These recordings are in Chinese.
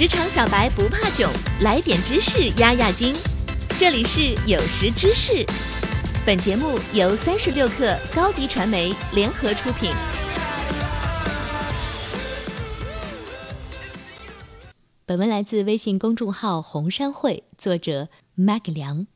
职场小白不怕囧，来点知识压压惊。这里是有识知识，本节目由三十六克高低传媒联合出品。本文来自微信公众号“红山会”，作者 Mag 梁。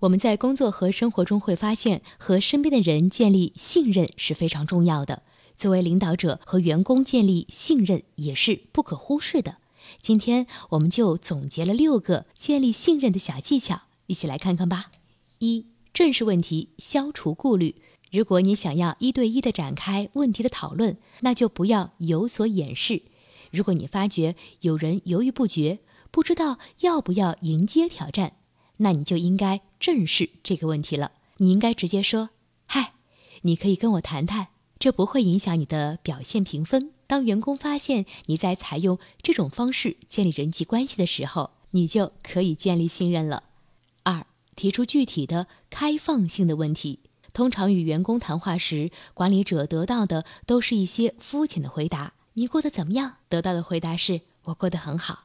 我们在工作和生活中会发现，和身边的人建立信任是非常重要的。作为领导者和员工建立信任也是不可忽视的。今天我们就总结了六个建立信任的小技巧，一起来看看吧。一、正视问题，消除顾虑。如果你想要一对一的展开问题的讨论，那就不要有所掩饰。如果你发觉有人犹豫不决，不知道要不要迎接挑战，那你就应该正视这个问题了。你应该直接说：“嗨，你可以跟我谈谈。”这不会影响你的表现评分。当员工发现你在采用这种方式建立人际关系的时候，你就可以建立信任了。二、提出具体的开放性的问题。通常与员工谈话时，管理者得到的都是一些肤浅的回答：“你过得怎么样？”得到的回答是“我过得很好。”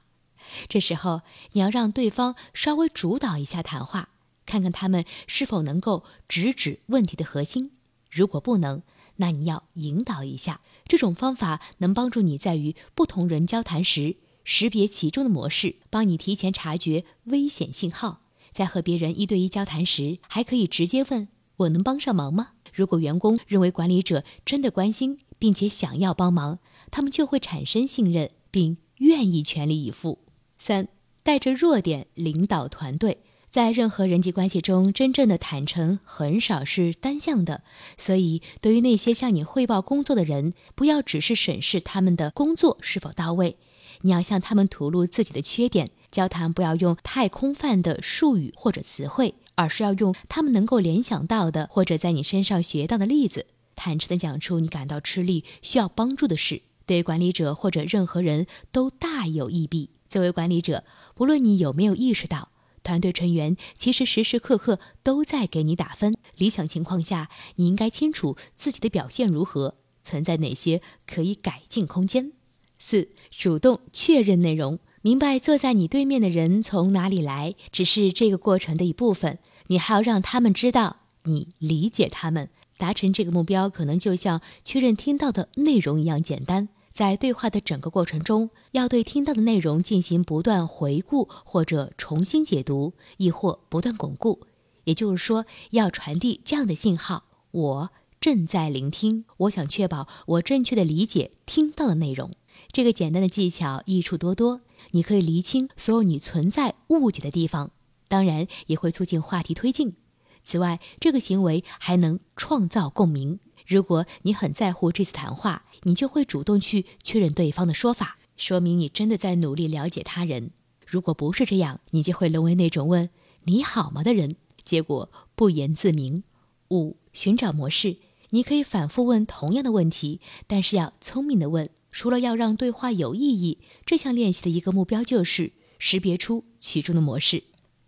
这时候你要让对方稍微主导一下谈话，看看他们是否能够直指问题的核心。如果不能，那你要引导一下，这种方法能帮助你在与不同人交谈时识别其中的模式，帮你提前察觉危险信号。在和别人一对一交谈时，还可以直接问：“我能帮上忙吗？”如果员工认为管理者真的关心并且想要帮忙，他们就会产生信任并愿意全力以赴。三，带着弱点领导团队。在任何人际关系中，真正的坦诚很少是单向的。所以，对于那些向你汇报工作的人，不要只是审视他们的工作是否到位，你要向他们吐露自己的缺点。交谈不要用太空泛的术语或者词汇，而是要用他们能够联想到的或者在你身上学到的例子，坦诚地讲出你感到吃力、需要帮助的事，对管理者或者任何人都大有益弊。作为管理者，不论你有没有意识到。团队成员其实时时刻刻都在给你打分。理想情况下，你应该清楚自己的表现如何，存在哪些可以改进空间。四、主动确认内容，明白坐在你对面的人从哪里来，只是这个过程的一部分。你还要让他们知道你理解他们。达成这个目标，可能就像确认听到的内容一样简单。在对话的整个过程中，要对听到的内容进行不断回顾，或者重新解读，亦或不断巩固。也就是说，要传递这样的信号：我正在聆听，我想确保我正确的理解听到的内容。这个简单的技巧益处多多，你可以厘清所有你存在误解的地方，当然也会促进话题推进。此外，这个行为还能创造共鸣。如果你很在乎这次谈话，你就会主动去确认对方的说法，说明你真的在努力了解他人。如果不是这样，你就会沦为那种问“你好吗”的人，结果不言自明。五、寻找模式，你可以反复问同样的问题，但是要聪明的问。除了要让对话有意义，这项练习的一个目标就是识别出其中的模式。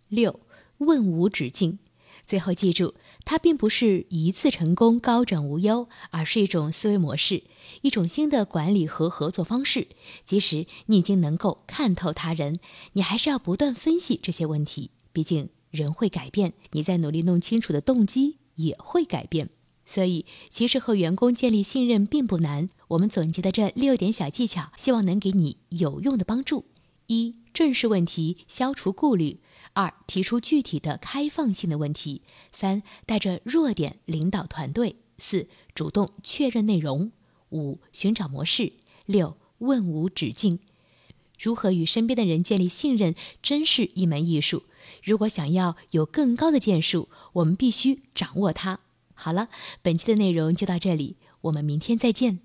六、问无止境。最后记住，它并不是一次成功高枕无忧，而是一种思维模式，一种新的管理和合作方式。即使你已经能够看透他人，你还是要不断分析这些问题。毕竟人会改变，你在努力弄清楚的动机也会改变。所以，其实和员工建立信任并不难。我们总结的这六点小技巧，希望能给你有用的帮助。一、正视问题，消除顾虑。二、提出具体的开放性的问题；三、带着弱点领导团队；四、主动确认内容；五、寻找模式；六、问无止境。如何与身边的人建立信任，真是一门艺术。如果想要有更高的建树，我们必须掌握它。好了，本期的内容就到这里，我们明天再见。